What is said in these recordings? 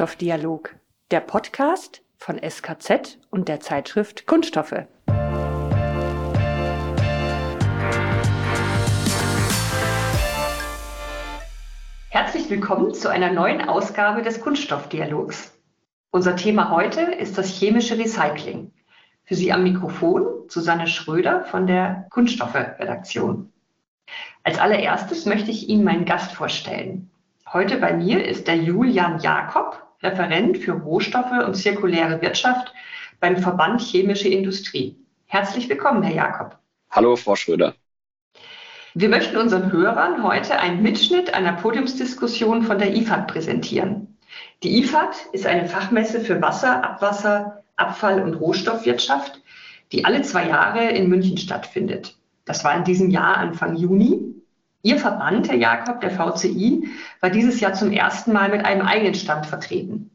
Kunststoffdialog, der Podcast von SKZ und der Zeitschrift Kunststoffe. Herzlich willkommen zu einer neuen Ausgabe des Kunststoffdialogs. Unser Thema heute ist das chemische Recycling. Für Sie am Mikrofon Susanne Schröder von der Kunststoffe-Redaktion. Als allererstes möchte ich Ihnen meinen Gast vorstellen. Heute bei mir ist der Julian Jakob, Referent für Rohstoffe und zirkuläre Wirtschaft beim Verband Chemische Industrie. Herzlich willkommen, Herr Jakob. Hallo, Frau Schröder. Wir möchten unseren Hörern heute einen Mitschnitt einer Podiumsdiskussion von der IFAD präsentieren. Die IFAD ist eine Fachmesse für Wasser, Abwasser, Abfall- und Rohstoffwirtschaft, die alle zwei Jahre in München stattfindet. Das war in diesem Jahr Anfang Juni. Ihr Verband, Herr Jakob, der VCI, war dieses Jahr zum ersten Mal mit einem eigenen Stand vertreten.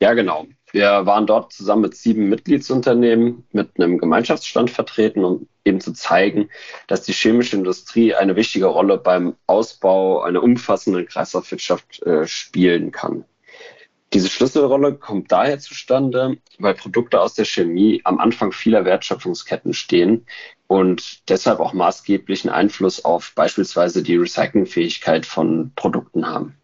Ja, genau. Wir waren dort zusammen mit sieben Mitgliedsunternehmen mit einem Gemeinschaftsstand vertreten, um eben zu zeigen, dass die chemische Industrie eine wichtige Rolle beim Ausbau einer umfassenden Kreislaufwirtschaft äh, spielen kann. Diese Schlüsselrolle kommt daher zustande, weil Produkte aus der Chemie am Anfang vieler Wertschöpfungsketten stehen und deshalb auch maßgeblichen Einfluss auf beispielsweise die Recyclingfähigkeit von Produkten haben.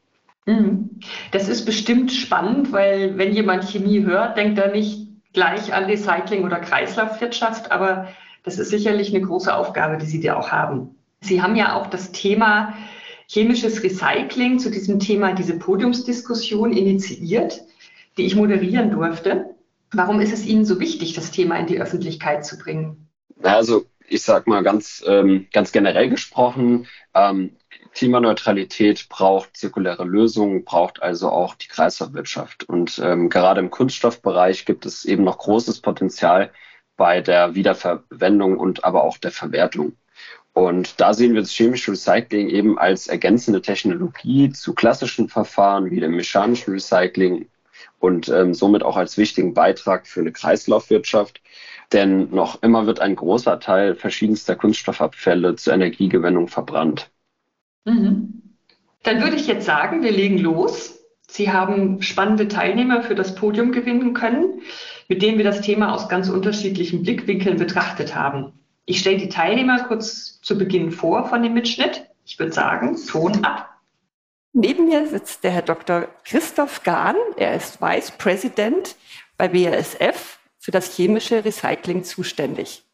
Mhm. Das ist bestimmt spannend, weil wenn jemand Chemie hört, denkt er nicht gleich an Recycling oder Kreislaufwirtschaft, aber das ist sicherlich eine große Aufgabe, die Sie da auch haben. Sie haben ja auch das Thema chemisches Recycling zu diesem Thema diese Podiumsdiskussion initiiert, die ich moderieren durfte. Warum ist es Ihnen so wichtig, das Thema in die Öffentlichkeit zu bringen? Also ich sage mal ganz, ähm, ganz generell gesprochen, ähm, Klimaneutralität braucht zirkuläre Lösungen, braucht also auch die Kreislaufwirtschaft. Und ähm, gerade im Kunststoffbereich gibt es eben noch großes Potenzial bei der Wiederverwendung und aber auch der Verwertung. Und da sehen wir das chemische Recycling eben als ergänzende Technologie zu klassischen Verfahren wie dem mechanischen Recycling und ähm, somit auch als wichtigen Beitrag für eine Kreislaufwirtschaft. Denn noch immer wird ein großer Teil verschiedenster Kunststoffabfälle zur Energiegewinnung verbrannt. Mhm. Dann würde ich jetzt sagen, wir legen los. Sie haben spannende Teilnehmer für das Podium gewinnen können, mit denen wir das Thema aus ganz unterschiedlichen Blickwinkeln betrachtet haben. Ich stelle die Teilnehmer kurz zu Beginn vor von dem Mitschnitt. Ich würde sagen, Ton ab. Neben mir sitzt der Herr Dr. Christoph Gahn. Er ist Vice President bei BASF für das chemische Recycling zuständig.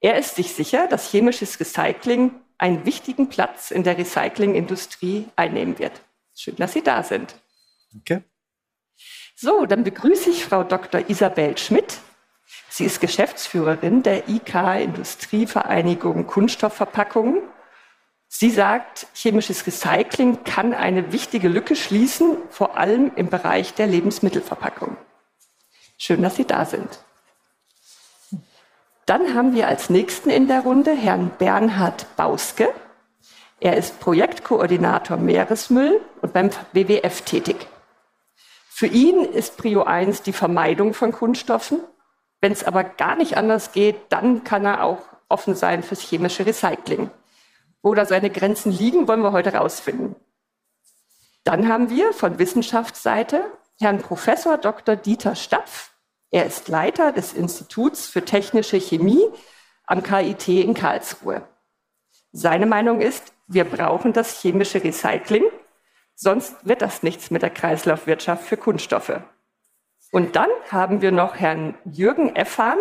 Er ist sich sicher, dass chemisches Recycling einen wichtigen Platz in der Recyclingindustrie einnehmen wird. Schön, dass Sie da sind. Okay. So, dann begrüße ich Frau Dr. Isabel Schmidt. Sie ist Geschäftsführerin der IK Industrievereinigung Kunststoffverpackungen. Sie sagt, chemisches Recycling kann eine wichtige Lücke schließen, vor allem im Bereich der Lebensmittelverpackung. Schön, dass Sie da sind. Dann haben wir als nächsten in der Runde Herrn Bernhard Bauske. Er ist Projektkoordinator Meeresmüll und beim WWF tätig. Für ihn ist Prio 1 die Vermeidung von Kunststoffen wenn es aber gar nicht anders geht, dann kann er auch offen sein fürs chemische Recycling. Wo da seine Grenzen liegen, wollen wir heute herausfinden. Dann haben wir von Wissenschaftsseite Herrn Professor Dr. Dieter Stapf. Er ist Leiter des Instituts für technische Chemie am KIT in Karlsruhe. Seine Meinung ist, wir brauchen das chemische Recycling, sonst wird das nichts mit der Kreislaufwirtschaft für Kunststoffe. Und dann haben wir noch Herrn Jürgen Effan,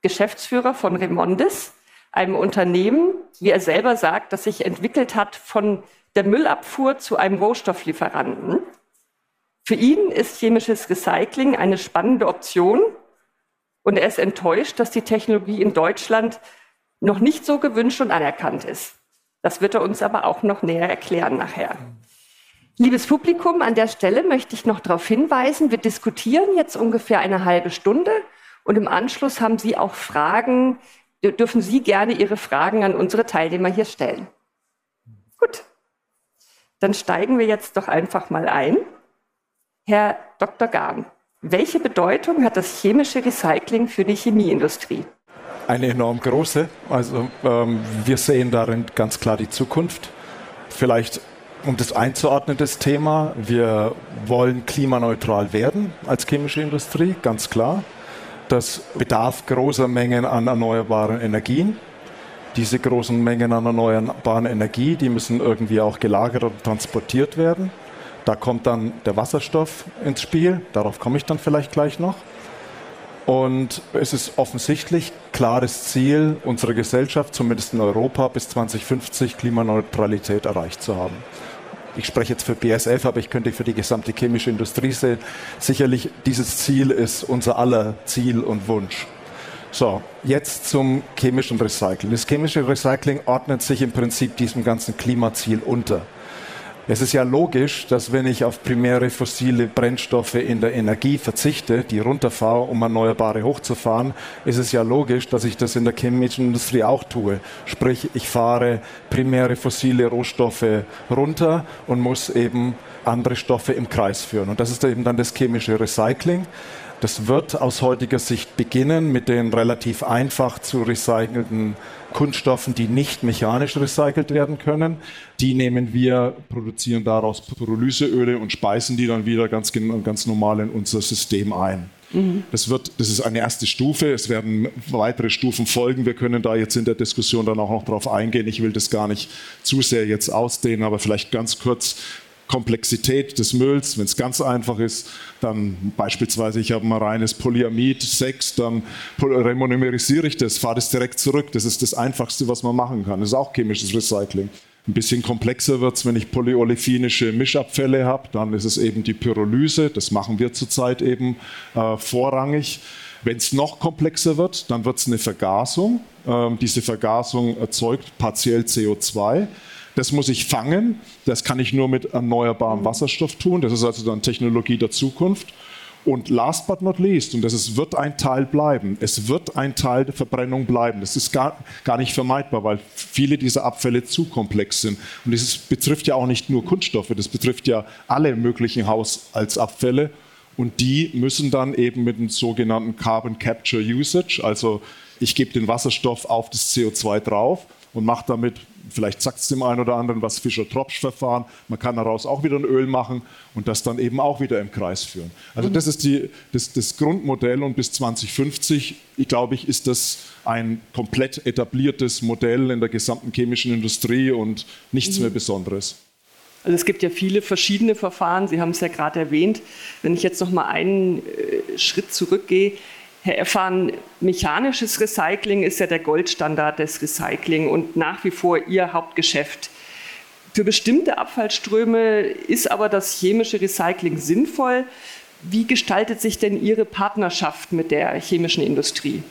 Geschäftsführer von Remondis, einem Unternehmen, wie er selber sagt, das sich entwickelt hat von der Müllabfuhr zu einem Rohstofflieferanten. Für ihn ist chemisches Recycling eine spannende Option und er ist enttäuscht, dass die Technologie in Deutschland noch nicht so gewünscht und anerkannt ist. Das wird er uns aber auch noch näher erklären nachher. Liebes Publikum, an der Stelle möchte ich noch darauf hinweisen, wir diskutieren jetzt ungefähr eine halbe Stunde und im Anschluss haben Sie auch Fragen, dürfen Sie gerne Ihre Fragen an unsere Teilnehmer hier stellen. Gut, dann steigen wir jetzt doch einfach mal ein. Herr Dr. Gahn, welche Bedeutung hat das chemische Recycling für die Chemieindustrie? Eine enorm große. Also ähm, wir sehen darin ganz klar die Zukunft. Vielleicht um das einzuordnen, das Thema, wir wollen klimaneutral werden als chemische Industrie, ganz klar. Das bedarf großer Mengen an erneuerbaren Energien. Diese großen Mengen an erneuerbaren Energie, die müssen irgendwie auch gelagert und transportiert werden. Da kommt dann der Wasserstoff ins Spiel, darauf komme ich dann vielleicht gleich noch. Und es ist offensichtlich klares Ziel unserer Gesellschaft, zumindest in Europa, bis 2050 Klimaneutralität erreicht zu haben. Ich spreche jetzt für BSF, aber ich könnte für die gesamte chemische Industrie sehen. Sicherlich, dieses Ziel ist unser aller Ziel und Wunsch. So, jetzt zum chemischen Recycling. Das chemische Recycling ordnet sich im Prinzip diesem ganzen Klimaziel unter. Es ist ja logisch, dass wenn ich auf primäre fossile Brennstoffe in der Energie verzichte, die runterfahre, um erneuerbare hochzufahren, ist es ja logisch, dass ich das in der chemischen Industrie auch tue. Sprich, ich fahre primäre fossile Rohstoffe runter und muss eben andere Stoffe im Kreis führen. Und das ist eben dann das chemische Recycling. Das wird aus heutiger Sicht beginnen mit den relativ einfach zu recycelnden Kunststoffen, die nicht mechanisch recycelt werden können. Die nehmen wir, produzieren daraus Pyrolyseöle und speisen die dann wieder ganz, ganz normal in unser System ein. Mhm. Das, wird, das ist eine erste Stufe. Es werden weitere Stufen folgen. Wir können da jetzt in der Diskussion dann auch noch drauf eingehen. Ich will das gar nicht zu sehr jetzt ausdehnen, aber vielleicht ganz kurz Komplexität des Mülls. Wenn es ganz einfach ist, dann beispielsweise, ich habe ein reines Polyamid 6, dann remonomerisiere ich das, fahre das direkt zurück. Das ist das Einfachste, was man machen kann. Das ist auch chemisches Recycling. Ein bisschen komplexer wird es, wenn ich polyolefinische Mischabfälle habe. Dann ist es eben die Pyrolyse. Das machen wir zurzeit eben äh, vorrangig. Wenn es noch komplexer wird, dann wird es eine Vergasung. Ähm, diese Vergasung erzeugt partiell CO2. Das muss ich fangen. Das kann ich nur mit erneuerbarem Wasserstoff tun. Das ist also dann Technologie der Zukunft. Und last but not least, und das ist, wird ein Teil bleiben, es wird ein Teil der Verbrennung bleiben. Das ist gar, gar nicht vermeidbar, weil viele dieser Abfälle zu komplex sind. Und das betrifft ja auch nicht nur Kunststoffe, das betrifft ja alle möglichen Haushaltsabfälle. Und die müssen dann eben mit dem sogenannten Carbon Capture Usage, also ich gebe den Wasserstoff auf das CO2 drauf und mache damit vielleicht sagt es dem einen oder anderen was Fischer-Tropsch-Verfahren. Man kann daraus auch wieder ein Öl machen und das dann eben auch wieder im Kreis führen. Also das ist die, das, das Grundmodell und bis 2050, ich glaube ich, ist das ein komplett etabliertes Modell in der gesamten chemischen Industrie und nichts mhm. mehr Besonderes. Also es gibt ja viele verschiedene Verfahren. Sie haben es ja gerade erwähnt. Wenn ich jetzt noch mal einen äh, Schritt zurückgehe, Herr Effan, mechanisches Recycling ist ja der Goldstandard des Recycling und nach wie vor Ihr Hauptgeschäft. Für bestimmte Abfallströme ist aber das chemische Recycling sinnvoll. Wie gestaltet sich denn Ihre Partnerschaft mit der chemischen Industrie?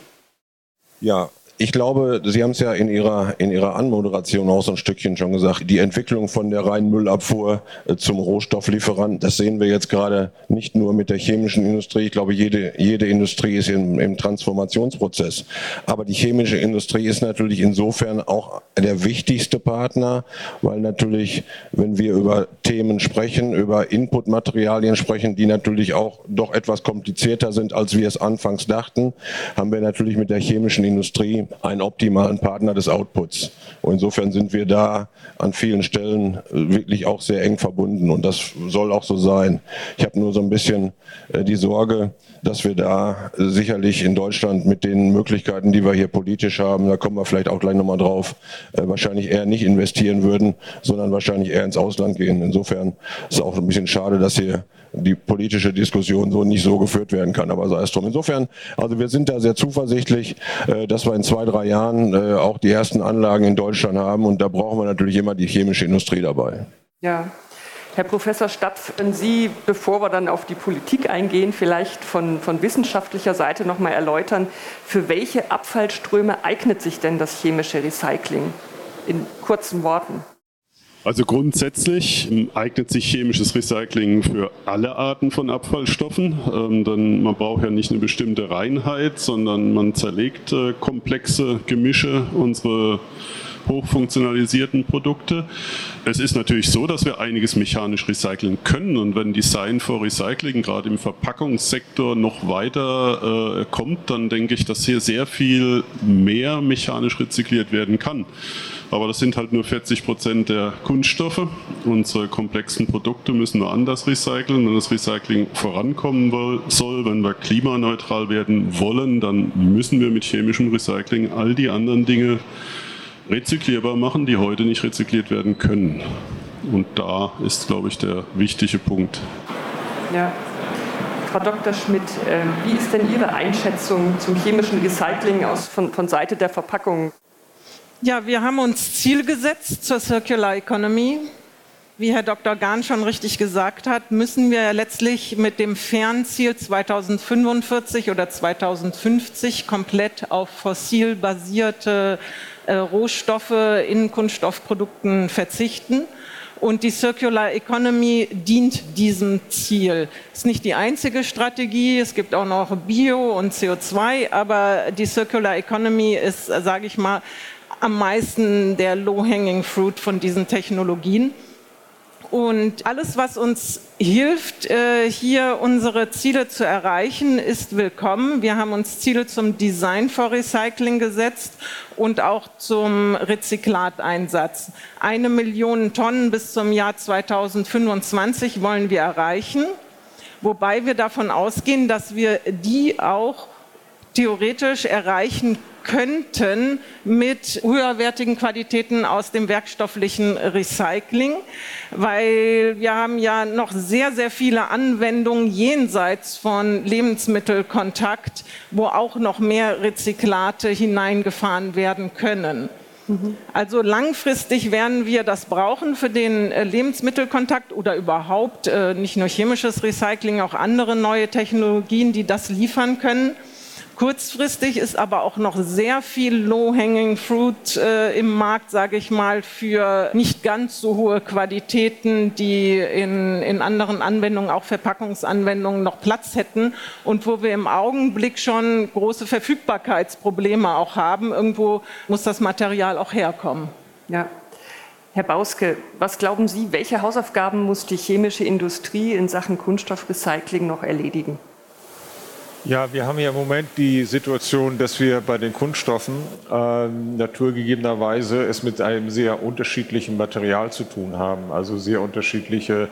Ja, ich glaube, Sie haben es ja in Ihrer, in Ihrer Anmoderation auch so ein Stückchen schon gesagt. Die Entwicklung von der reinen Müllabfuhr äh, zum Rohstofflieferant, das sehen wir jetzt gerade nicht nur mit der chemischen Industrie. Ich glaube, jede, jede Industrie ist im, im Transformationsprozess. Aber die chemische Industrie ist natürlich insofern auch der wichtigste Partner, weil natürlich, wenn wir über Themen sprechen, über Inputmaterialien sprechen, die natürlich auch doch etwas komplizierter sind, als wir es anfangs dachten, haben wir natürlich mit der chemischen Industrie einen optimalen Partner des Outputs. Und insofern sind wir da an vielen Stellen äh, wirklich auch sehr eng verbunden und das soll auch so sein. Ich habe nur so ein bisschen äh, die Sorge, dass wir da sicherlich in Deutschland mit den Möglichkeiten, die wir hier politisch haben, da kommen wir vielleicht auch gleich nochmal drauf, äh, wahrscheinlich eher nicht investieren würden, sondern wahrscheinlich eher ins Ausland gehen. Insofern ist es auch ein bisschen schade, dass hier die politische Diskussion so nicht so geführt werden kann, aber sei es drum. Insofern, also wir sind da sehr zuversichtlich, äh, dass wir in zwei, drei Jahren äh, auch die ersten Anlagen in Deutschland haben und da brauchen wir natürlich immer die chemische Industrie dabei. Ja, Herr Professor Stapf, wenn Sie, bevor wir dann auf die Politik eingehen, vielleicht von, von wissenschaftlicher Seite noch mal erläutern, für welche Abfallströme eignet sich denn das chemische Recycling? In kurzen Worten. Also grundsätzlich eignet sich chemisches Recycling für alle Arten von Abfallstoffen. Ähm, denn man braucht ja nicht eine bestimmte Reinheit, sondern man zerlegt äh, komplexe Gemische. Unsere hochfunktionalisierten Produkte. Es ist natürlich so, dass wir einiges mechanisch recyceln können und wenn Design for Recycling gerade im Verpackungssektor noch weiter äh, kommt, dann denke ich, dass hier sehr viel mehr mechanisch rezykliert werden kann. Aber das sind halt nur 40 Prozent der Kunststoffe. Unsere komplexen Produkte müssen wir anders recyceln. Wenn das Recycling vorankommen soll, wenn wir klimaneutral werden wollen, dann müssen wir mit chemischem Recycling all die anderen Dinge rezyklierbar machen, die heute nicht rezykliert werden können. Und da ist, glaube ich, der wichtige Punkt. Ja. Frau Dr. Schmidt, ähm, wie ist denn Ihre Einschätzung zum chemischen Recycling aus, von, von Seite der Verpackung? Ja, wir haben uns Ziel gesetzt zur Circular Economy. Wie Herr Dr. Gahn schon richtig gesagt hat, müssen wir letztlich mit dem Fernziel 2045 oder 2050 komplett auf fossil basierte äh, Rohstoffe in Kunststoffprodukten verzichten. Und die Circular Economy dient diesem Ziel. Ist nicht die einzige Strategie, es gibt auch noch Bio und CO2, aber die Circular Economy ist, sage ich mal, am meisten der Low-Hanging Fruit von diesen Technologien. Und alles, was uns hilft, äh, hier unsere Ziele zu erreichen, ist willkommen. Wir haben uns Ziele zum Design for Recycling gesetzt und auch zum Rezyklateinsatz. Eine Million Tonnen bis zum Jahr 2025 wollen wir erreichen, wobei wir davon ausgehen, dass wir die auch theoretisch erreichen könnten mit höherwertigen Qualitäten aus dem werkstofflichen Recycling, weil wir haben ja noch sehr, sehr viele Anwendungen jenseits von Lebensmittelkontakt, wo auch noch mehr Rezyklate hineingefahren werden können. Also langfristig werden wir das brauchen für den äh, Lebensmittelkontakt oder überhaupt äh, nicht nur chemisches Recycling, auch andere neue Technologien, die das liefern können. Kurzfristig ist aber auch noch sehr viel Low-Hanging Fruit äh, im Markt, sage ich mal, für nicht ganz so hohe Qualitäten, die in, in anderen Anwendungen, auch Verpackungsanwendungen, noch Platz hätten und wo wir im Augenblick schon große Verfügbarkeitsprobleme auch haben. Irgendwo muss das Material auch herkommen. Ja. Herr Bauske, was glauben Sie, welche Hausaufgaben muss die chemische Industrie in Sachen Kunststoffrecycling noch erledigen? Ja, wir haben ja im Moment die Situation, dass wir bei den Kunststoffen äh, naturgegebenerweise es mit einem sehr unterschiedlichen Material zu tun haben. Also sehr unterschiedliche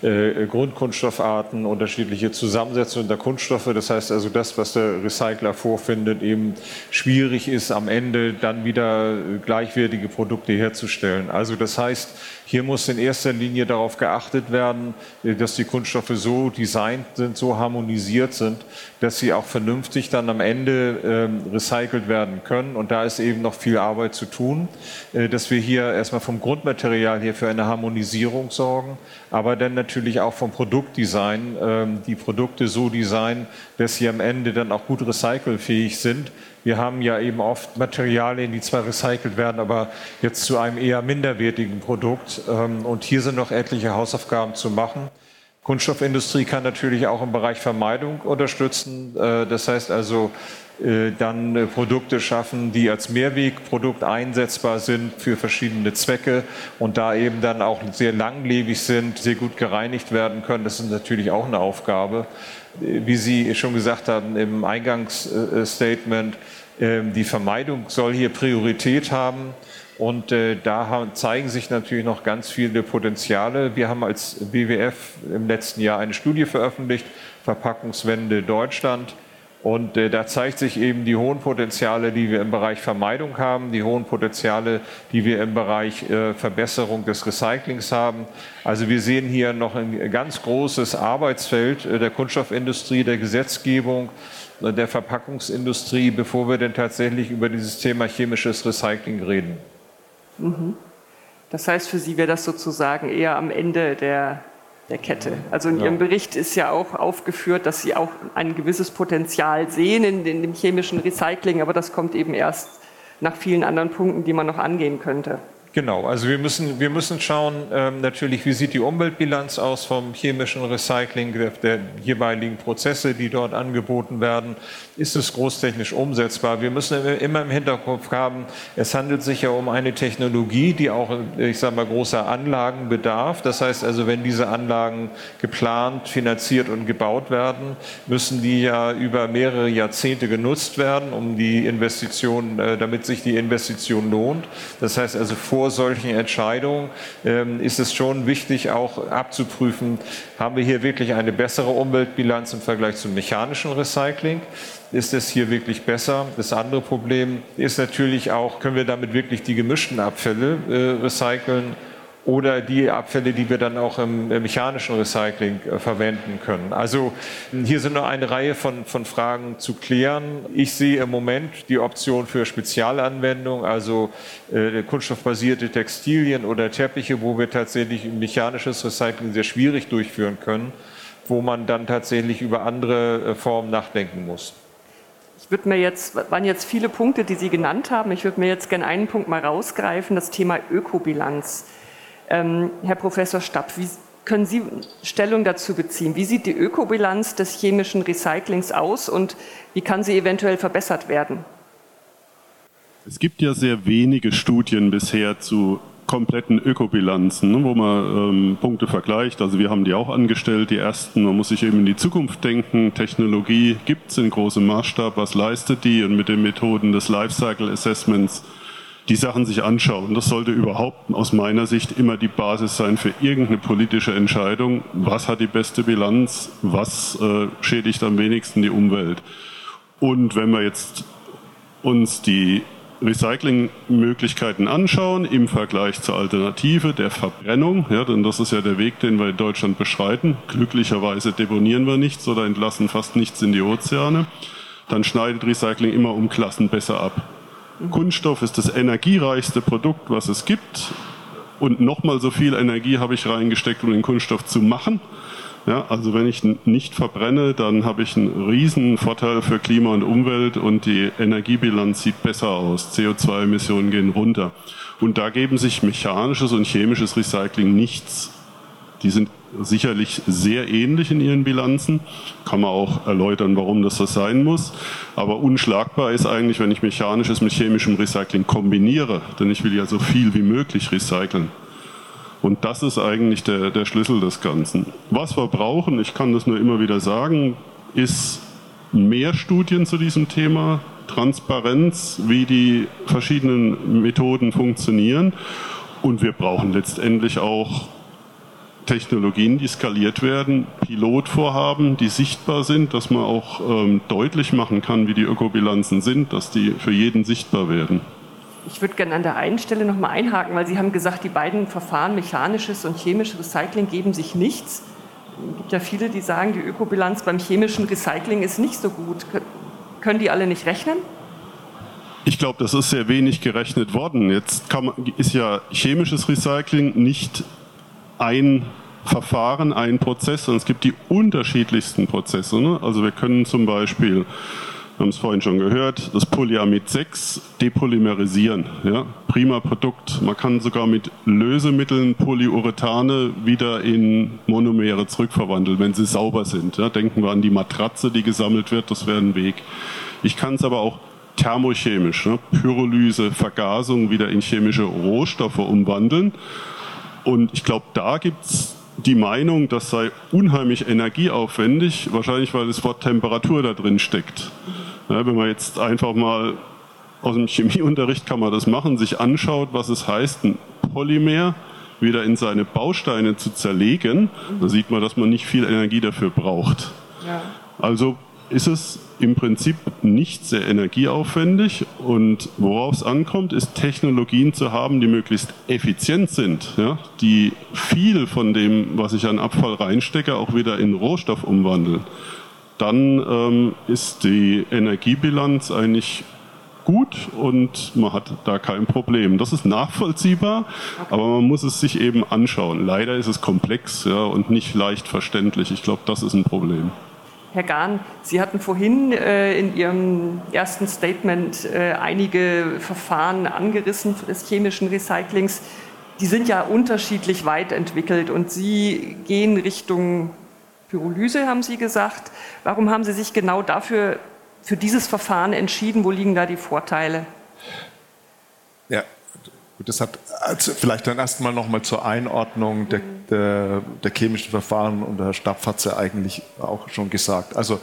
äh, Grundkunststoffarten, unterschiedliche Zusammensetzungen der Kunststoffe. Das heißt also, das, was der Recycler vorfindet, eben schwierig ist, am Ende dann wieder gleichwertige Produkte herzustellen. Also das heißt, hier muss in erster Linie darauf geachtet werden, dass die Kunststoffe so designt sind, so harmonisiert sind, dass sie auch vernünftig dann am Ende äh, recycelt werden können. Und da ist eben noch viel Arbeit zu tun, äh, dass wir hier erstmal vom Grundmaterial hier für eine Harmonisierung sorgen, aber dann natürlich auch vom Produktdesign, äh, die Produkte so designen, dass sie am Ende dann auch gut recycelfähig sind wir haben ja eben oft Materialien, die zwar recycelt werden, aber jetzt zu einem eher minderwertigen Produkt. Ähm, und hier sind noch etliche Hausaufgaben zu machen. Kunststoffindustrie kann natürlich auch im Bereich Vermeidung unterstützen. Äh, das heißt also, äh, dann äh, Produkte schaffen, die als Mehrwegprodukt einsetzbar sind für verschiedene Zwecke und da eben dann auch sehr langlebig sind, sehr gut gereinigt werden können. Das ist natürlich auch eine Aufgabe. Wie Sie schon gesagt haben im Eingangsstatement, die Vermeidung soll hier Priorität haben. Und äh, da zeigen sich natürlich noch ganz viele Potenziale. Wir haben als WWF im letzten Jahr eine Studie veröffentlicht, Verpackungswende Deutschland. Und äh, da zeigt sich eben die hohen Potenziale, die wir im Bereich Vermeidung haben, die hohen Potenziale, die wir im Bereich äh, Verbesserung des Recyclings haben. Also wir sehen hier noch ein ganz großes Arbeitsfeld der Kunststoffindustrie, der Gesetzgebung, der Verpackungsindustrie, bevor wir denn tatsächlich über dieses Thema chemisches Recycling reden. Mhm. Das heißt, für Sie wäre das sozusagen eher am Ende der, der Kette. Also in ja. Ihrem Bericht ist ja auch aufgeführt, dass Sie auch ein gewisses Potenzial sehen in, in dem chemischen Recycling, aber das kommt eben erst nach vielen anderen Punkten, die man noch angehen könnte. Genau, also wir müssen, wir müssen schauen, ähm, natürlich, wie sieht die Umweltbilanz aus vom chemischen Recycling der, der, jeweiligen Prozesse, die dort angeboten werden. Ist es großtechnisch umsetzbar? Wir müssen immer im Hinterkopf haben, es handelt sich ja um eine Technologie, die auch, ich sage mal, großer Anlagen bedarf. Das heißt also, wenn diese Anlagen geplant, finanziert und gebaut werden, müssen die ja über mehrere Jahrzehnte genutzt werden, um die Investition, äh, damit sich die Investition lohnt. Das heißt also, vor vor solchen Entscheidungen ähm, ist es schon wichtig, auch abzuprüfen, haben wir hier wirklich eine bessere Umweltbilanz im Vergleich zum mechanischen Recycling? Ist es hier wirklich besser? Das andere Problem ist natürlich auch, können wir damit wirklich die gemischten Abfälle äh, recyceln? Oder die Abfälle, die wir dann auch im, mechanischen Recycling äh, verwenden können. Also hier sind noch eine Reihe von, von Fragen zu klären. Ich sehe im Moment die Option für Spezialanwendungen, also äh, kunststoffbasierte Textilien oder Teppiche, wo wir tatsächlich mechanisches Recycling sehr schwierig durchführen können, wo man dann tatsächlich über andere äh, Formen nachdenken muss. Ich würde mir jetzt, waren jetzt viele Punkte, die Sie genannt haben. Ich würde mir jetzt gerne einen Punkt mal rausgreifen, das Thema Ökobilanz. Ähm, Herr Professor Stapp, wie können Sie Stellung dazu beziehen? Wie sieht die Ökobilanz des chemischen Recyclings aus und wie kann sie eventuell verbessert werden? Es gibt ja sehr wenige Studien bisher zu kompletten Ökobilanzen, ne, wo man ähm, Punkte vergleicht. Also wir haben die auch angestellt, die ersten. Man muss sich eben in die Zukunft denken. Technologie gibt es in großem Maßstab. Was leistet die? Und mit den Methoden des Lifecycle Assessments die Sachen sich anschauen. Das sollte überhaupt aus meiner Sicht immer die Basis sein für irgendeine politische Entscheidung. Was hat die beste Bilanz? Was äh, schädigt am wenigsten die Umwelt? Und wenn wir jetzt uns die Recyclingmöglichkeiten anschauen im Vergleich zur Alternative der Verbrennung, ja, denn das ist ja der Weg, den wir in Deutschland beschreiten. Glücklicherweise deponieren wir nichts oder entlassen fast nichts in die Ozeane. Dann schneidet Recycling immer um Klassen besser ab. Kunststoff ist das energiereichste Produkt, was es gibt. Und nochmal so viel Energie habe ich reingesteckt, um den Kunststoff zu machen. Ja, also wenn ich nicht verbrenne, dann habe ich einen riesen Vorteil für Klima und Umwelt und die Energiebilanz sieht besser aus. CO2-Emissionen gehen runter. Und da geben sich mechanisches und chemisches Recycling nichts. Die sind sicherlich sehr ähnlich in ihren Bilanzen. Kann man auch erläutern, warum das so sein muss. Aber unschlagbar ist eigentlich, wenn ich mechanisches mit chemischem Recycling kombiniere. Denn ich will ja so viel wie möglich recyceln. Und das ist eigentlich der, der Schlüssel des Ganzen. Was wir brauchen, ich kann das nur immer wieder sagen, ist mehr Studien zu diesem Thema, Transparenz, wie die verschiedenen Methoden funktionieren. Und wir brauchen letztendlich auch Technologien, die skaliert werden, Pilotvorhaben, die sichtbar sind, dass man auch ähm, deutlich machen kann, wie die Ökobilanzen sind, dass die für jeden sichtbar werden. Ich würde gerne an der einen Stelle noch mal einhaken, weil Sie haben gesagt, die beiden Verfahren, mechanisches und chemisches Recycling, geben sich nichts. Es gibt ja viele, die sagen, die Ökobilanz beim chemischen Recycling ist nicht so gut. Können die alle nicht rechnen? Ich glaube, das ist sehr wenig gerechnet worden. Jetzt man, ist ja chemisches Recycling nicht ein Verfahren, ein Prozess, sondern es gibt die unterschiedlichsten Prozesse. Ne? Also wir können zum Beispiel, wir haben es vorhin schon gehört, das Polyamid 6 depolymerisieren. Ja? Prima Produkt. Man kann sogar mit Lösemitteln Polyurethane wieder in Monomere zurückverwandeln, wenn sie sauber sind. Ja? Denken wir an die Matratze, die gesammelt wird, das wäre ein Weg. Ich kann es aber auch thermochemisch, ne? Pyrolyse, Vergasung wieder in chemische Rohstoffe umwandeln. Und ich glaube, da gibt es die Meinung, das sei unheimlich energieaufwendig, wahrscheinlich weil das Wort Temperatur da drin steckt. Ja, wenn man jetzt einfach mal aus dem Chemieunterricht kann man das machen, sich anschaut, was es heißt, ein Polymer wieder in seine Bausteine zu zerlegen, da sieht man, dass man nicht viel Energie dafür braucht. Ja. Also ist es im Prinzip nicht sehr energieaufwendig und worauf es ankommt, ist Technologien zu haben, die möglichst effizient sind, ja, die viel von dem, was ich an Abfall reinstecke, auch wieder in Rohstoff umwandeln. Dann ähm, ist die Energiebilanz eigentlich gut und man hat da kein Problem. Das ist nachvollziehbar, aber man muss es sich eben anschauen. Leider ist es komplex ja, und nicht leicht verständlich. Ich glaube, das ist ein Problem. Herr Gahn, Sie hatten vorhin äh, in Ihrem ersten Statement äh, einige Verfahren angerissen des chemischen Recyclings. Die sind ja unterschiedlich weit entwickelt und Sie gehen Richtung Pyrolyse, haben Sie gesagt. Warum haben Sie sich genau dafür, für dieses Verfahren entschieden? Wo liegen da die Vorteile? Ja, Gut, das hat also vielleicht dann erstmal nochmal zur Einordnung der, der, der, chemischen Verfahren und der Herr Stapf hat es ja eigentlich auch schon gesagt. Also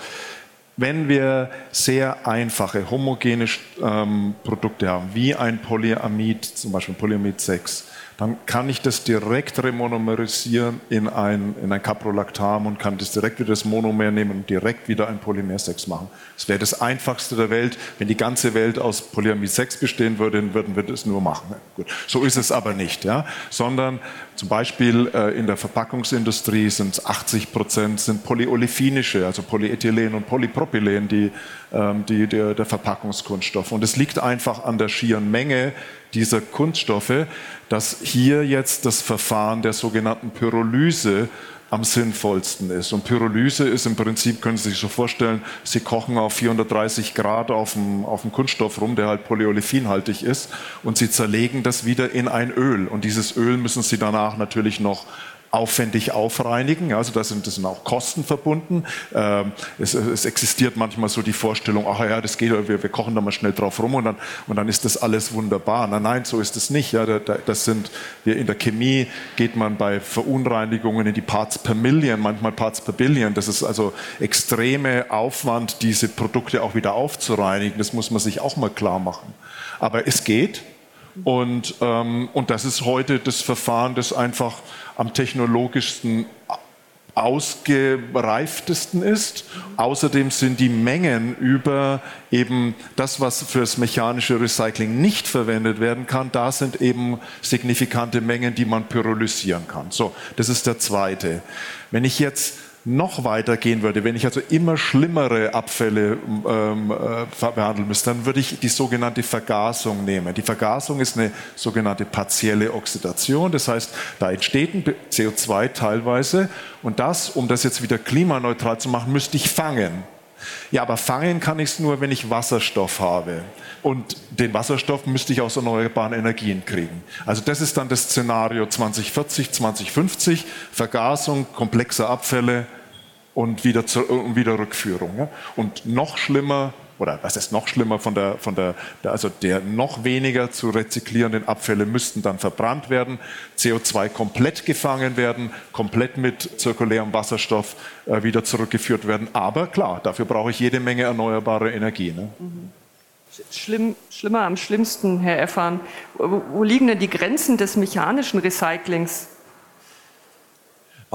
wenn wir sehr einfache, homogene ähm, Produkte haben, wie ein Polyamid, zum Beispiel Polyamid 6, dann kann ich das direkt remonomerisieren in ein, in ein Caprolactam und kann das direkt wieder das Monomer nehmen und direkt wieder ein Polymer 6 machen. Das wäre das einfachste der Welt. Wenn die ganze Welt aus Polyamid 6 bestehen würde, dann würden wir das nur machen. Gut. So ist es aber nicht, ja? sondern zum Beispiel äh, in der Verpackungsindustrie sind es 80 Prozent sind polyolefinische, also Polyethylen und Polypropylen, die, ähm, die der, der Verpackungskunststoff. Und es liegt einfach an der schieren Menge dieser Kunststoffe, dass hier jetzt das Verfahren der sogenannten Pyrolyse am sinnvollsten ist. Und Pyrolyse ist im Prinzip, können Sie sich so vorstellen, Sie kochen auf 430 Grad auf dem, auf dem Kunststoff rum, der halt polyolefinhaltig ist, und Sie zerlegen das wieder in ein Öl. Und dieses Öl müssen Sie danach natürlich noch aufwendig aufreinigen. Also da sind, das sind auch Kosten verbunden. Ähm, es, es, existiert manchmal so die Vorstellung, ach ja, das geht, wir, wir, kochen da mal schnell drauf rum und dann, und dann ist das alles wunderbar. Nein, nein, so ist es nicht. Ja, das sind, in der Chemie geht man bei Verunreinigungen in die Parts per Million, manchmal Parts per Billion. Das ist also extreme Aufwand, diese Produkte auch wieder aufzureinigen. Das muss man sich auch mal klar machen. Aber es geht. Und, ähm, und das ist heute das Verfahren, das einfach am technologischsten ausgereiftesten ist. Außerdem sind die Mengen über eben das, was fürs mechanische Recycling nicht verwendet werden kann, da sind eben signifikante Mengen, die man pyrolysieren kann. So, das ist der zweite. Wenn ich jetzt noch weiter gehen würde, wenn ich also immer schlimmere Abfälle ähm, äh, behandeln müsste, dann würde ich die sogenannte Vergasung nehmen. Die Vergasung ist eine sogenannte partielle Oxidation, das heißt, da entsteht ein CO2 teilweise und das, um das jetzt wieder klimaneutral zu machen, müsste ich fangen. Ja, aber fangen kann ich es nur, wenn ich Wasserstoff habe. Und den Wasserstoff müsste ich aus erneuerbaren Energien kriegen. Also das ist dann das Szenario 2040, 2050, Vergasung komplexer Abfälle und wieder, und wieder Rückführung. Ja? Und noch schlimmer, oder was ist noch schlimmer von der, von der, also der noch weniger zu rezyklierenden Abfälle müssten dann verbrannt werden, CO2 komplett gefangen werden, komplett mit zirkulärem Wasserstoff äh, wieder zurückgeführt werden. Aber klar, dafür brauche ich jede Menge erneuerbare Energie. Ne? Mhm. Schlimm, schlimmer am schlimmsten, Herr Effan. Wo, wo liegen denn die Grenzen des mechanischen Recyclings?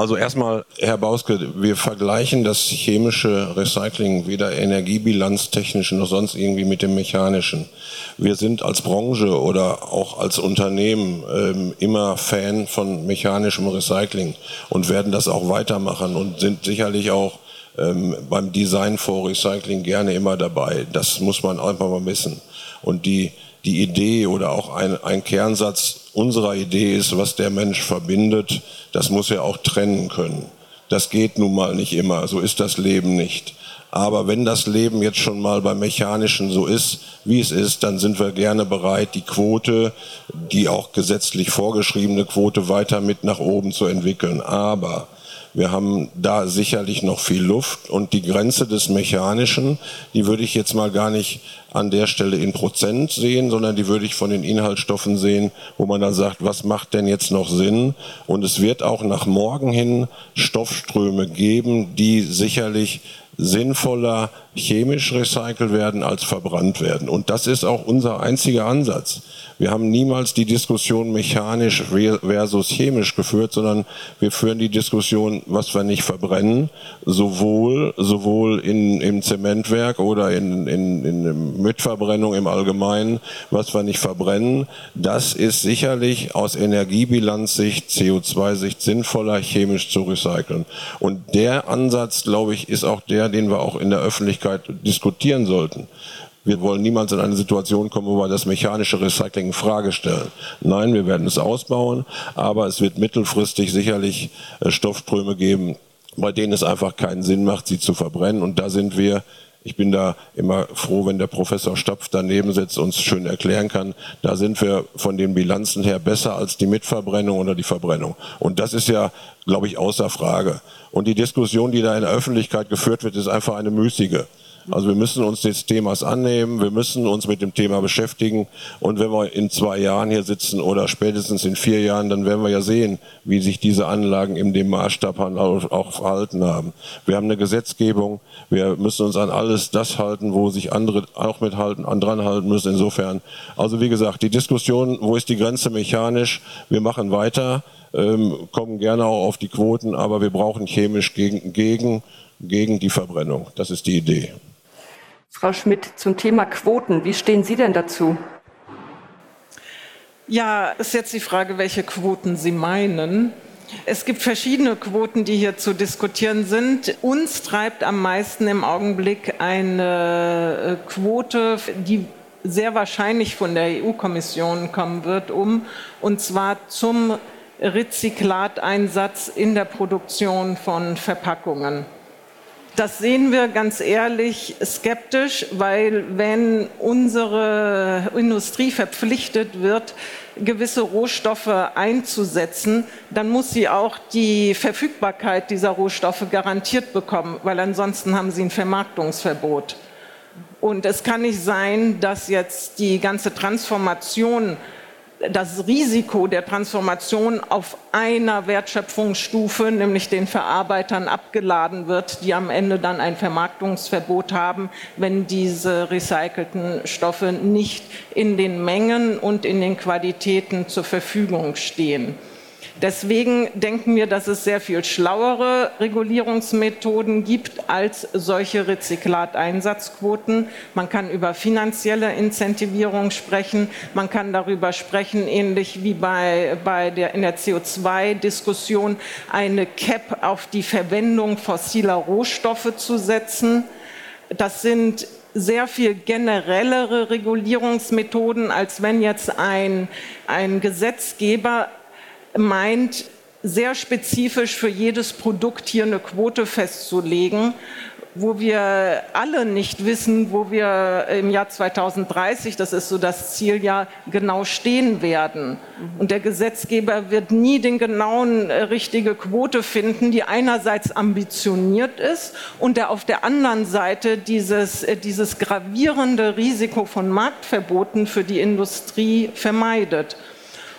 Also erstmal, Herr Bauske, wir vergleichen das chemische Recycling weder energiebilanztechnisch noch sonst irgendwie mit dem mechanischen. Wir sind als Branche oder auch als Unternehmen ähm, immer Fan von mechanischem Recycling und werden das auch weitermachen und sind sicherlich auch ähm, beim Design for Recycling gerne immer dabei. Das muss man einfach mal wissen. Und die, die Idee oder auch ein, ein Kernsatz unserer Idee ist, was der Mensch verbindet, das muss er auch trennen können. Das geht nun mal nicht immer, so ist das Leben nicht. Aber wenn das Leben jetzt schon mal beim Mechanischen so ist, wie es ist, dann sind wir gerne bereit, die Quote, die auch gesetzlich vorgeschriebene Quote weiter mit nach oben zu entwickeln. Aber wir haben da sicherlich noch viel Luft und die Grenze des Mechanischen, die würde ich jetzt mal gar nicht an der Stelle in Prozent sehen, sondern die würde ich von den Inhaltsstoffen sehen, wo man dann sagt, was macht denn jetzt noch Sinn? Und es wird auch nach morgen hin Stoffströme geben, die sicherlich sinnvoller chemisch recycelt werden als verbrannt werden. Und das ist auch unser einziger Ansatz. Wir haben niemals die Diskussion mechanisch versus chemisch geführt, sondern wir führen die Diskussion, was wir nicht verbrennen, sowohl, sowohl in, im Zementwerk oder in, in, in Mitverbrennung im Allgemeinen, was wir nicht verbrennen. Das ist sicherlich aus Energiebilanzsicht, CO2-Sicht sinnvoller, chemisch zu recyceln. Und der Ansatz, glaube ich, ist auch der, den wir auch in der Öffentlichkeit diskutieren sollten. Wir wollen niemals in eine Situation kommen, wo wir das mechanische Recycling in Frage stellen. Nein, wir werden es ausbauen, aber es wird mittelfristig sicherlich äh, Stoffströme geben, bei denen es einfach keinen Sinn macht, sie zu verbrennen. Und da sind wir ich bin da immer froh, wenn der Professor Stapf daneben sitzt und es schön erklären kann. Da sind wir von den Bilanzen her besser als die Mitverbrennung oder die Verbrennung. Und das ist ja, glaube ich, außer Frage. Und die Diskussion, die da in der Öffentlichkeit geführt wird, ist einfach eine müßige. Also wir müssen uns des Themas annehmen, wir müssen uns mit dem Thema beschäftigen und wenn wir in zwei Jahren hier sitzen oder spätestens in vier Jahren, dann werden wir ja sehen, wie sich diese Anlagen in dem Maßstab auch verhalten haben. Wir haben eine Gesetzgebung, wir müssen uns an alles das halten, wo sich andere auch mithalten, dran halten müssen. Insofern, also wie gesagt, die Diskussion, wo ist die Grenze mechanisch, wir machen weiter, ähm, kommen gerne auch auf die Quoten, aber wir brauchen chemisch gegen, gegen, gegen die Verbrennung. Das ist die Idee. Frau Schmidt, zum Thema Quoten, wie stehen Sie denn dazu? Ja, ist jetzt die Frage, welche Quoten Sie meinen. Es gibt verschiedene Quoten, die hier zu diskutieren sind. Uns treibt am meisten im Augenblick eine äh, Quote, die sehr wahrscheinlich von der EU-Kommission kommen wird, um, und zwar zum Rezyklateinsatz in der Produktion von Verpackungen. Das sehen wir ganz ehrlich skeptisch, weil wenn unsere Industrie verpflichtet wird, gewisse Rohstoffe einzusetzen, dann muss sie auch die Verfügbarkeit dieser Rohstoffe garantiert bekommen, weil ansonsten haben sie ein Vermarktungsverbot. Und es kann nicht sein, dass jetzt die ganze Transformation das Risiko der Transformation auf einer Wertschöpfungsstufe, nämlich den Verarbeitern, abgeladen wird, die am Ende dann ein Vermarktungsverbot haben, wenn diese recycelten Stoffe nicht in den Mengen und in den Qualitäten zur Verfügung stehen. Deswegen denken wir, dass es sehr viel schlauere Regulierungsmethoden gibt als solche Rezyklateinsatzquoten. Man kann über finanzielle Incentivierung sprechen. Man kann darüber sprechen, ähnlich wie bei, bei der, in der CO2-Diskussion, eine Cap auf die Verwendung fossiler Rohstoffe zu setzen. Das sind sehr viel generellere Regulierungsmethoden, als wenn jetzt ein, ein Gesetzgeber meint, sehr spezifisch für jedes Produkt hier eine Quote festzulegen, wo wir alle nicht wissen, wo wir im Jahr 2030, das ist so das Zieljahr, genau stehen werden. Und der Gesetzgeber wird nie den genauen äh, richtige Quote finden, die einerseits ambitioniert ist und der auf der anderen Seite dieses, äh, dieses gravierende Risiko von Marktverboten für die Industrie vermeidet.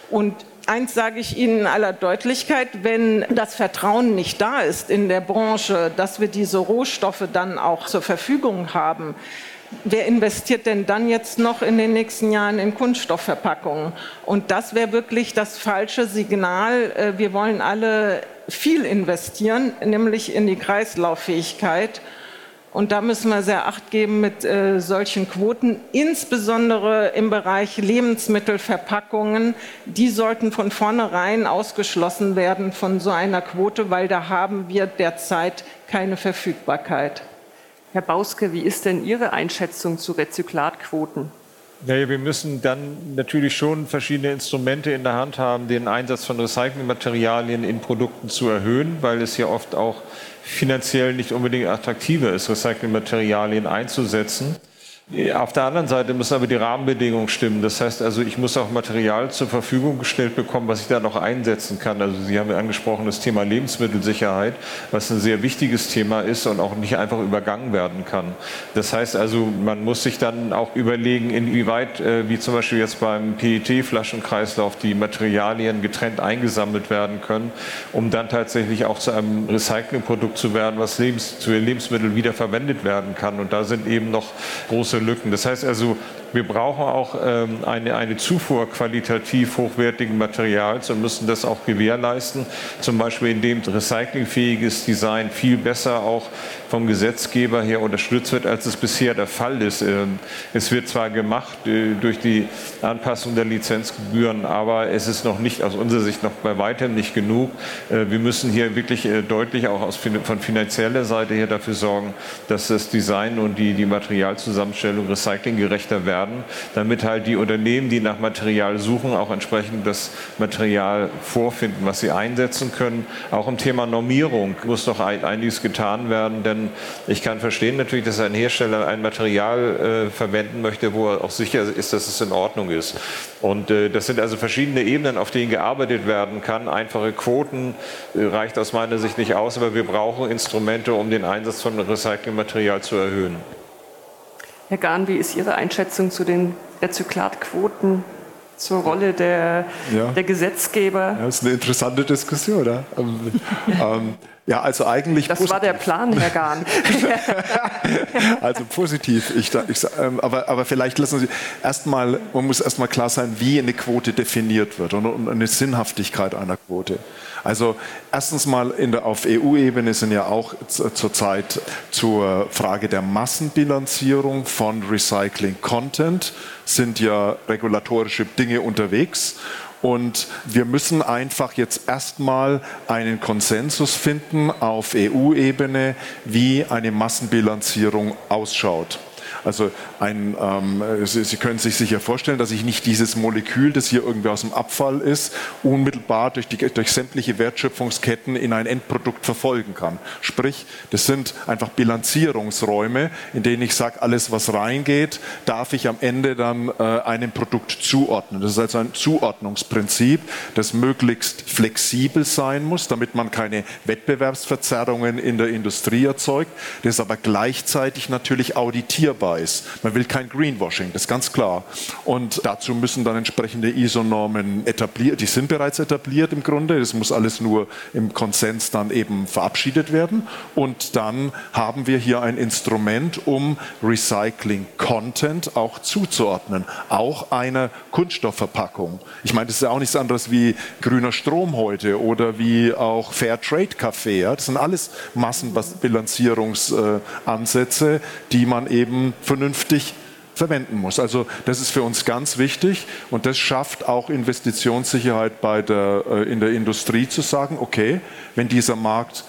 Und eins sage ich Ihnen in aller Deutlichkeit, wenn das Vertrauen nicht da ist in der Branche, dass wir diese Rohstoffe dann auch zur Verfügung haben, wer investiert denn dann jetzt noch in den nächsten Jahren in Kunststoffverpackungen? Und das wäre wirklich das falsche Signal. Äh, wir wollen alle viel investieren, nämlich in die Kreislauffähigkeit. Und da müssen wir sehr acht geben mit äh, solchen Quoten, insbesondere im Bereich Lebensmittelverpackungen. Die sollten von vornherein ausgeschlossen werden von so einer Quote, weil da haben wir derzeit keine Verfügbarkeit. Herr Bauske, wie ist denn Ihre Einschätzung zu Rezyklatquoten? Naja, wir müssen dann natürlich schon verschiedene Instrumente in der Hand haben, den Einsatz von Recyclingmaterialien in Produkten zu erhöhen, weil es ja oft auch finanziell nicht unbedingt attraktiver ist, Recyclingmaterialien einzusetzen. Auf der anderen Seite müssen aber die Rahmenbedingungen stimmen. Das heißt also, ich muss auch Material zur Verfügung gestellt bekommen, was ich da noch einsetzen kann. Also Sie haben ja angesprochen das Thema Lebensmittelsicherheit, was ein sehr wichtiges Thema ist und auch nicht einfach übergangen werden kann. Das heißt also, man muss sich dann auch überlegen, inwieweit, äh, wie zum Beispiel jetzt beim PET-Flaschenkreislauf, die Materialien getrennt eingesammelt werden können, um dann tatsächlich auch zu einem Recyclingprodukt zu werden, was Lebens zu Lebensmitteln wiederverwendet werden kann. Und da sind eben noch große Lücken. Das heißt also, wir brauchen auch ähm, eine, eine Zufuhr qualitativ hochwertigen Materials und müssen das auch gewährleisten, zum Beispiel indem recyclingfähiges Design viel besser auch vom Gesetzgeber her unterstützt wird, als es bisher der Fall ist. Ähm, es wird zwar gemacht äh, durch die Anpassung der Lizenzgebühren, aber es ist noch nicht aus unserer Sicht noch bei weitem nicht genug. Äh, wir müssen hier wirklich äh, deutlich auch aus, von finanzieller Seite her dafür sorgen, dass das Design und die, die Materialzusammenstellung recyclinggerechter werden damit halt die Unternehmen, die nach Material suchen, auch entsprechend das Material vorfinden, was sie einsetzen können. Auch im Thema Normierung muss noch einiges getan werden, denn ich kann verstehen natürlich, dass ein Hersteller ein Material äh, verwenden möchte, wo er auch sicher ist, dass es in Ordnung ist. Und äh, das sind also verschiedene Ebenen, auf denen gearbeitet werden kann. Einfache Quoten äh, reicht aus meiner Sicht nicht aus, aber wir brauchen Instrumente, um den Einsatz von Recyclingmaterial zu erhöhen. Herr Gahn, wie ist Ihre Einschätzung zu den Rezyklatquoten, zur Rolle der, ja. der Gesetzgeber? Ja, das ist eine interessante Diskussion. Oder? ähm, ja, also eigentlich. Das positiv. war der Plan, Herr Gahn. also positiv. Ich, ich, ähm, aber, aber vielleicht lassen Sie erstmal, man muss erstmal klar sein, wie eine Quote definiert wird und, und eine Sinnhaftigkeit einer Quote. Also erstens mal der, auf EU-Ebene sind ja auch zurzeit zur Frage der Massenbilanzierung von Recycling-Content sind ja regulatorische Dinge unterwegs. Und wir müssen einfach jetzt erstmal einen Konsensus finden auf EU-Ebene, wie eine Massenbilanzierung ausschaut. Also ein, ähm, Sie, Sie, können sich sicher vorstellen, dass ich nicht dieses Molekül, das hier irgendwie aus dem Abfall ist, unmittelbar durch, die, durch sämtliche Wertschöpfungsketten in ein Endprodukt verfolgen kann. Sprich, das sind einfach Bilanzierungsräume, in denen ich sage, alles was reingeht, darf ich am Ende dann äh, einem Produkt zuordnen. Das ist also ein Zuordnungsprinzip, das möglichst flexibel sein muss, damit man keine Wettbewerbsverzerrungen in der Industrie erzeugt, das aber gleichzeitig natürlich auditierbar da ist. Man will kein Greenwashing, das ist ganz klar. Und dazu müssen dann entsprechende ISO-Normen etabliert, die sind bereits etabliert im Grunde, das muss alles nur im Konsens dann eben verabschiedet werden. Und dann haben wir hier ein Instrument, um Recycling-Content auch zuzuordnen, auch einer Kunststoffverpackung. Ich meine, das ist ja auch nichts anderes wie grüner Strom heute oder wie auch Fairtrade-Kaffee. Das sind alles Massenbilanzierungsansätze, die man eben vernünftig verwenden muss. Also das ist für uns ganz wichtig und das schafft auch Investitionssicherheit bei der, äh, in der Industrie zu sagen, okay, wenn dieser Markt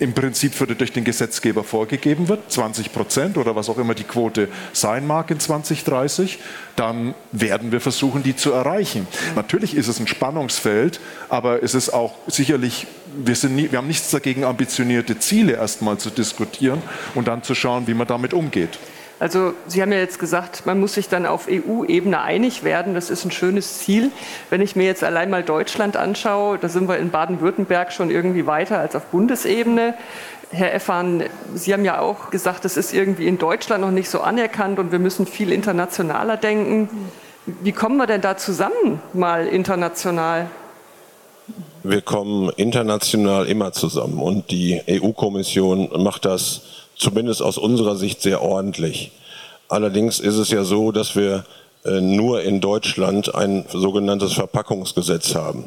im Prinzip für, durch den Gesetzgeber vorgegeben wird, 20 Prozent oder was auch immer die Quote sein mag in 2030, dann werden wir versuchen, die zu erreichen. Natürlich ist es ein Spannungsfeld, aber es ist auch sicherlich, wir, nie, wir haben nichts dagegen, ambitionierte Ziele erstmal zu diskutieren und dann zu schauen, wie man damit umgeht. Also Sie haben ja jetzt gesagt, man muss sich dann auf EU-Ebene einig werden. Das ist ein schönes Ziel. Wenn ich mir jetzt allein mal Deutschland anschaue, da sind wir in Baden-Württemberg schon irgendwie weiter als auf Bundesebene. Herr Effan, Sie haben ja auch gesagt, das ist irgendwie in Deutschland noch nicht so anerkannt und wir müssen viel internationaler denken. Wie kommen wir denn da zusammen, mal international? Wir kommen international immer zusammen und die EU-Kommission macht das zumindest aus unserer Sicht sehr ordentlich. Allerdings ist es ja so, dass wir äh, nur in Deutschland ein sogenanntes Verpackungsgesetz haben.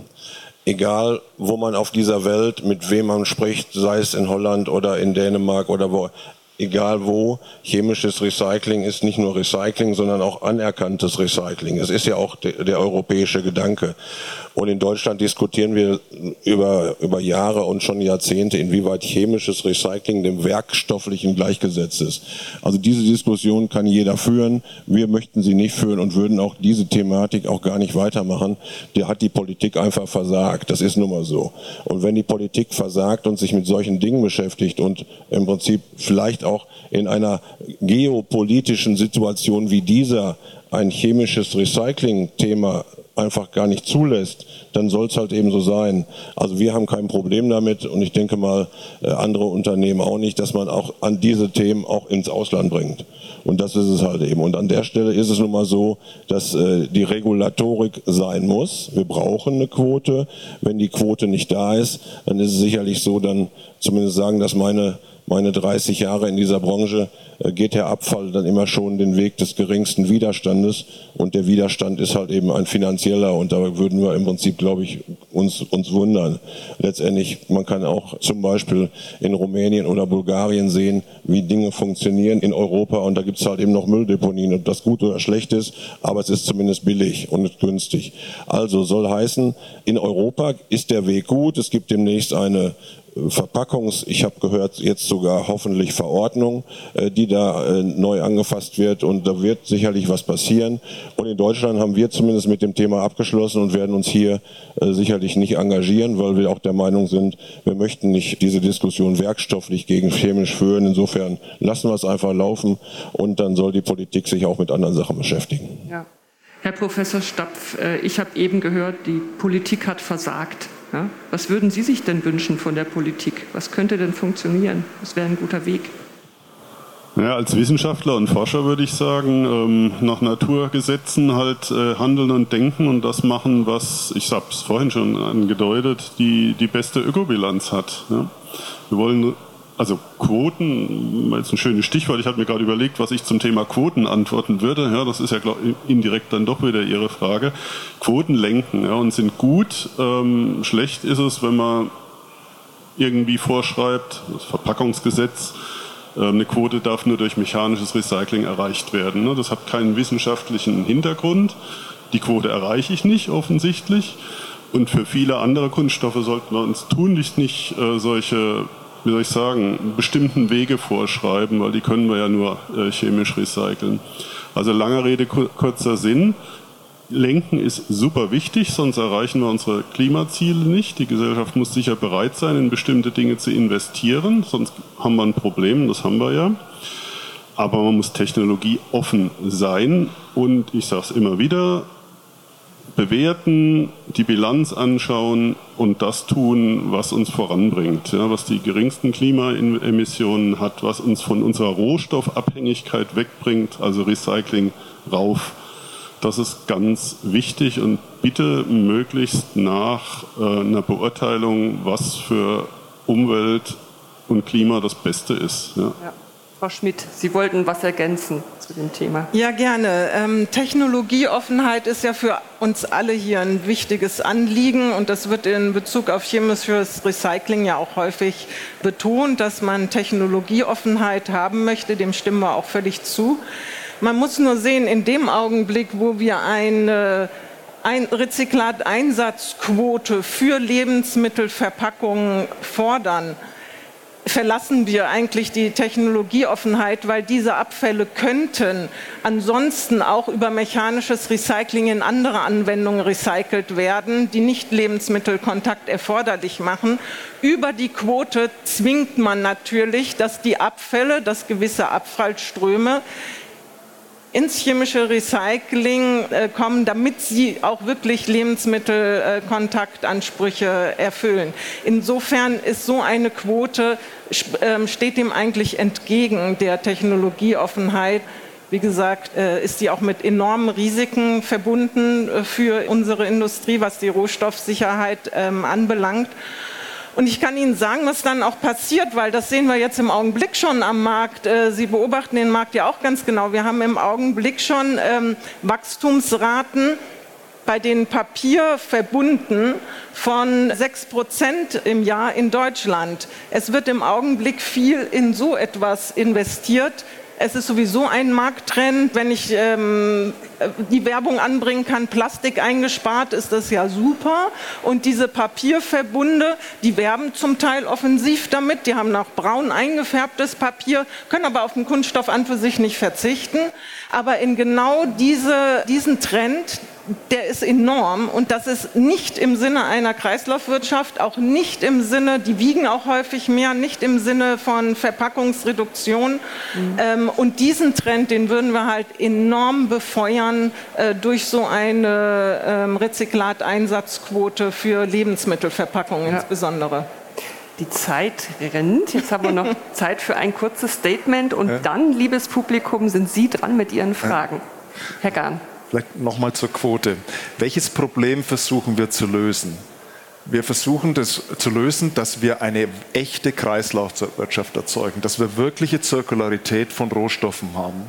Egal, wo man auf dieser Welt, mit wem man spricht, sei es in Holland oder in Dänemark oder wo, egal wo, chemisches Recycling ist nicht nur Recycling, sondern auch anerkanntes Recycling. Es ist ja auch de, der europäische Gedanke. Und in Deutschland diskutieren wir über, über Jahre und schon Jahrzehnte, inwieweit chemisches Recycling dem werkstofflichen gleichgesetzt ist. Also diese Diskussion kann jeder führen. Wir möchten sie nicht führen und würden auch diese Thematik auch gar nicht weitermachen. Der hat die Politik einfach versagt. Das ist nun mal so. Und wenn die Politik versagt und sich mit solchen Dingen beschäftigt und im Prinzip vielleicht auch in einer geopolitischen Situation wie dieser ein chemisches Recycling-Thema einfach gar nicht zulässt, dann soll es halt eben so sein. Also wir haben kein Problem damit und ich denke mal äh, andere Unternehmen auch nicht, dass man auch an diese Themen auch ins Ausland bringt. Und das ist es halt eben. Und an der Stelle ist es nun mal so, dass äh, die Regulatorik sein muss. Wir brauchen eine Quote. Wenn die Quote nicht da ist, dann ist es sicherlich so, dann zumindest sagen das meine meine 30 Jahre in dieser Branche äh, geht der Abfall dann immer schon den Weg des geringsten Widerstandes. Und der Widerstand ist halt eben ein finanzieller. Und da würden wir im Prinzip, glaube ich, uns, uns wundern. Letztendlich, man kann auch zum Beispiel in Rumänien oder Bulgarien sehen, wie Dinge funktionieren in Europa. Und da gibt es halt eben noch Mülldeponien, ob das gut oder schlecht ist, aber es ist zumindest billig und günstig. Also soll heißen, in Europa ist der Weg gut, es gibt demnächst eine Verpackungs, ich habe gehört, jetzt sogar hoffentlich Verordnung, äh, die da äh, neu angefasst wird und da wird sicherlich was passieren. Und in Deutschland haben wir zumindest mit dem Thema abgeschlossen und werden uns hier äh, sicherlich nicht engagieren, weil wir auch der Meinung sind, wir möchten nicht diese Diskussion werkstofflich gegen chemisch führen. Insofern lassen wir es einfach laufen und dann soll die Politik sich auch mit anderen Sachen beschäftigen. Ja. Herr Professor Stapf, ich habe eben gehört, die Politik hat versagt. Ja? Was würden Sie sich denn wünschen von der Politik? Was könnte denn funktionieren? Was wäre ein guter Weg? Ja, als Wissenschaftler und Forscher würde ich sagen, ähm, nach Naturgesetzen halt äh, handeln und denken und das machen, was, ich habe es vorhin schon angedeutet, die, die beste Ökobilanz hat. Ja? Wir wollen also Quoten, jetzt ein schönes Stichwort. Ich habe mir gerade überlegt, was ich zum Thema Quoten antworten würde. Ja, das ist ja glaub, indirekt dann doch wieder Ihre Frage. Quoten lenken ja, und sind gut. Ähm, schlecht ist es, wenn man irgendwie vorschreibt, das Verpackungsgesetz, äh, eine Quote darf nur durch mechanisches Recycling erreicht werden. Ne? Das hat keinen wissenschaftlichen Hintergrund. Die Quote erreiche ich nicht offensichtlich. Und für viele andere Kunststoffe sollten wir uns tunlichst nicht äh, solche wie soll ich sagen, bestimmten Wege vorschreiben, weil die können wir ja nur äh, chemisch recyceln. Also lange Rede, kurzer Sinn. Lenken ist super wichtig, sonst erreichen wir unsere Klimaziele nicht. Die Gesellschaft muss sicher bereit sein, in bestimmte Dinge zu investieren, sonst haben wir ein Problem, das haben wir ja. Aber man muss technologieoffen sein und ich sage es immer wieder, bewerten, die Bilanz anschauen und das tun, was uns voranbringt, ja, was die geringsten Klimaemissionen hat, was uns von unserer Rohstoffabhängigkeit wegbringt, also Recycling rauf. Das ist ganz wichtig und bitte möglichst nach äh, einer Beurteilung, was für Umwelt und Klima das Beste ist. Ja. Ja. Frau Schmidt, Sie wollten was ergänzen zu dem Thema. Ja, gerne. Ähm, Technologieoffenheit ist ja für uns alle hier ein wichtiges Anliegen und das wird in Bezug auf chemisches Recycling ja auch häufig betont, dass man Technologieoffenheit haben möchte. Dem stimmen wir auch völlig zu. Man muss nur sehen, in dem Augenblick, wo wir eine ein Rezyklateinsatzquote für Lebensmittelverpackungen fordern, verlassen wir eigentlich die Technologieoffenheit, weil diese Abfälle könnten ansonsten auch über mechanisches Recycling in andere Anwendungen recycelt werden, die nicht Lebensmittelkontakt erforderlich machen. Über die Quote zwingt man natürlich, dass die Abfälle, dass gewisse Abfallströme ins chemische Recycling äh, kommen, damit sie auch wirklich Lebensmittelkontaktansprüche erfüllen. Insofern ist so eine Quote, äh, steht dem eigentlich entgegen der Technologieoffenheit. Wie gesagt, äh, ist die auch mit enormen Risiken verbunden äh, für unsere Industrie, was die Rohstoffsicherheit ähm, anbelangt. Und ich kann Ihnen sagen, was dann auch passiert, weil das sehen wir jetzt im Augenblick schon am Markt. Äh, Sie beobachten den Markt ja auch ganz genau. Wir haben im Augenblick schon ähm, Wachstumsraten bei den Papierverbunden von 6 Prozent im Jahr in Deutschland. Es wird im Augenblick viel in so etwas investiert. Es ist sowieso ein Markttrend. Wenn ich ähm, die Werbung anbringen kann, Plastik eingespart, ist das ja super. Und diese Papierverbunde, die werben zum Teil offensiv damit. Die haben noch braun eingefärbtes Papier, können aber auf den Kunststoff an für sich nicht verzichten. Aber in genau diese, diesen Trend, der ist enorm und das ist nicht im Sinne einer Kreislaufwirtschaft, auch nicht im Sinne, die wiegen auch häufig mehr, nicht im Sinne von Verpackungsreduktion. Mhm. Ähm, und diesen Trend, den würden wir halt enorm befeuern äh, durch so eine ähm, Rezyklateinsatzquote für Lebensmittelverpackungen ja. insbesondere. Die Zeit rennt. Jetzt haben wir noch Zeit für ein kurzes Statement und ja. dann, liebes Publikum, sind Sie dran mit Ihren Fragen. Ja. Herr Gahn. Vielleicht nochmal zur Quote. Welches Problem versuchen wir zu lösen? Wir versuchen das zu lösen, dass wir eine echte Kreislaufwirtschaft erzeugen, dass wir wirkliche Zirkularität von Rohstoffen haben.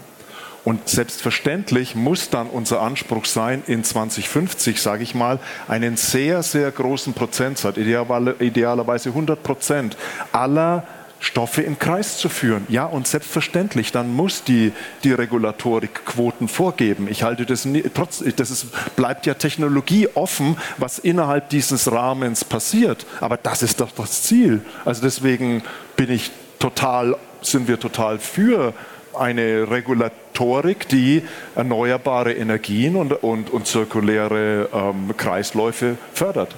Und selbstverständlich muss dann unser Anspruch sein, in 2050, sage ich mal, einen sehr, sehr großen Prozentsatz, idealerweise 100 Prozent aller Stoffe in Kreis zu führen. Ja, und selbstverständlich, dann muss die, die Regulatorik Quoten vorgeben. Ich halte das, nie, trotz, das ist, bleibt ja Technologie offen, was innerhalb dieses Rahmens passiert. Aber das ist doch das Ziel. Also deswegen bin ich total, sind wir total für eine Regulatorik, die erneuerbare Energien und, und, und zirkuläre ähm, Kreisläufe fördert.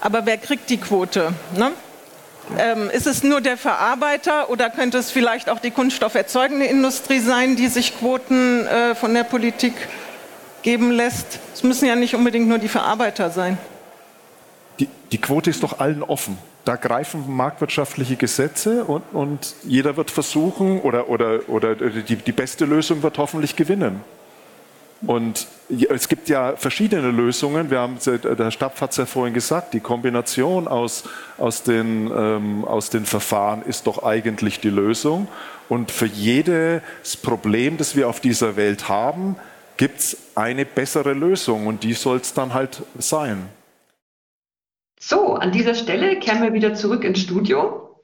Aber wer kriegt die Quote? Ne? Ähm, ist es nur der Verarbeiter oder könnte es vielleicht auch die kunststofferzeugende Industrie sein, die sich Quoten äh, von der Politik geben lässt? Es müssen ja nicht unbedingt nur die Verarbeiter sein. Die, die Quote ist doch allen offen. Da greifen marktwirtschaftliche Gesetze und, und jeder wird versuchen oder, oder, oder die, die beste Lösung wird hoffentlich gewinnen. Und es gibt ja verschiedene Lösungen. Wir haben, der Stab hat es ja vorhin gesagt, die Kombination aus, aus, den, ähm, aus den Verfahren ist doch eigentlich die Lösung. Und für jedes Problem, das wir auf dieser Welt haben, gibt es eine bessere Lösung und die soll es dann halt sein. So, an dieser Stelle kehren wir wieder zurück ins Studio.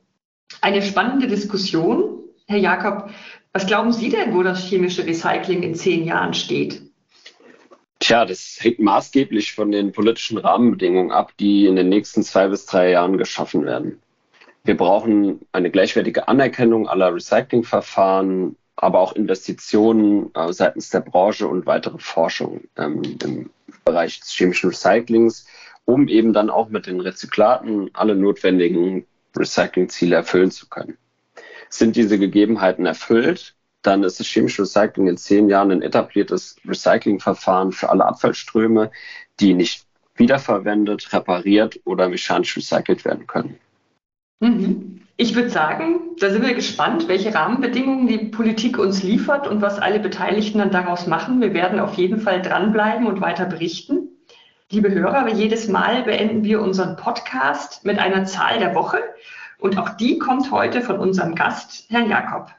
Eine spannende Diskussion. Herr Jakob, was glauben Sie denn, wo das chemische Recycling in zehn Jahren steht? Tja, das hängt maßgeblich von den politischen Rahmenbedingungen ab, die in den nächsten zwei bis drei Jahren geschaffen werden. Wir brauchen eine gleichwertige Anerkennung aller Recyclingverfahren, aber auch Investitionen äh, seitens der Branche und weitere Forschung ähm, im Bereich des chemischen Recyclings, um eben dann auch mit den Rezyklaten alle notwendigen Recyclingziele erfüllen zu können. Sind diese Gegebenheiten erfüllt, dann ist das chemische Recycling in zehn Jahren ein etabliertes Recyclingverfahren für alle Abfallströme, die nicht wiederverwendet, repariert oder mechanisch recycelt werden können. Mhm. Ich würde sagen, da sind wir gespannt, welche Rahmenbedingungen die Politik uns liefert und was alle Beteiligten dann daraus machen. Wir werden auf jeden Fall dranbleiben und weiter berichten. Liebe Hörer, jedes Mal beenden wir unseren Podcast mit einer Zahl der Woche. Und auch die kommt heute von unserem Gast, Herrn Jakob.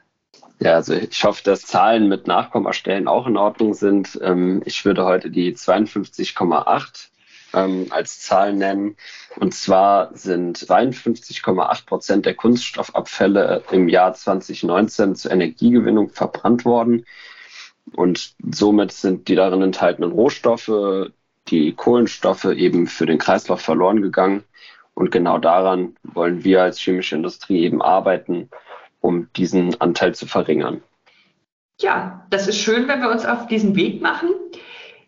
Ja, also ich hoffe, dass Zahlen mit Nachkommastellen auch in Ordnung sind. Ähm, ich würde heute die 52,8 ähm, als Zahl nennen. Und zwar sind 52,8 Prozent der Kunststoffabfälle im Jahr 2019 zur Energiegewinnung verbrannt worden. Und somit sind die darin enthaltenen Rohstoffe, die Kohlenstoffe eben für den Kreislauf verloren gegangen. Und genau daran wollen wir als chemische Industrie eben arbeiten um diesen Anteil zu verringern. Ja, das ist schön, wenn wir uns auf diesen Weg machen.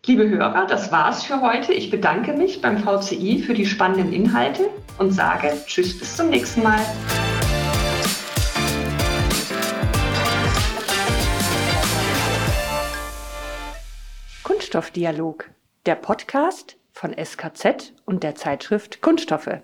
Liebe Hörer, das war's für heute. Ich bedanke mich beim VCI für die spannenden Inhalte und sage Tschüss bis zum nächsten Mal. Kunststoffdialog, der Podcast von SKZ und der Zeitschrift Kunststoffe.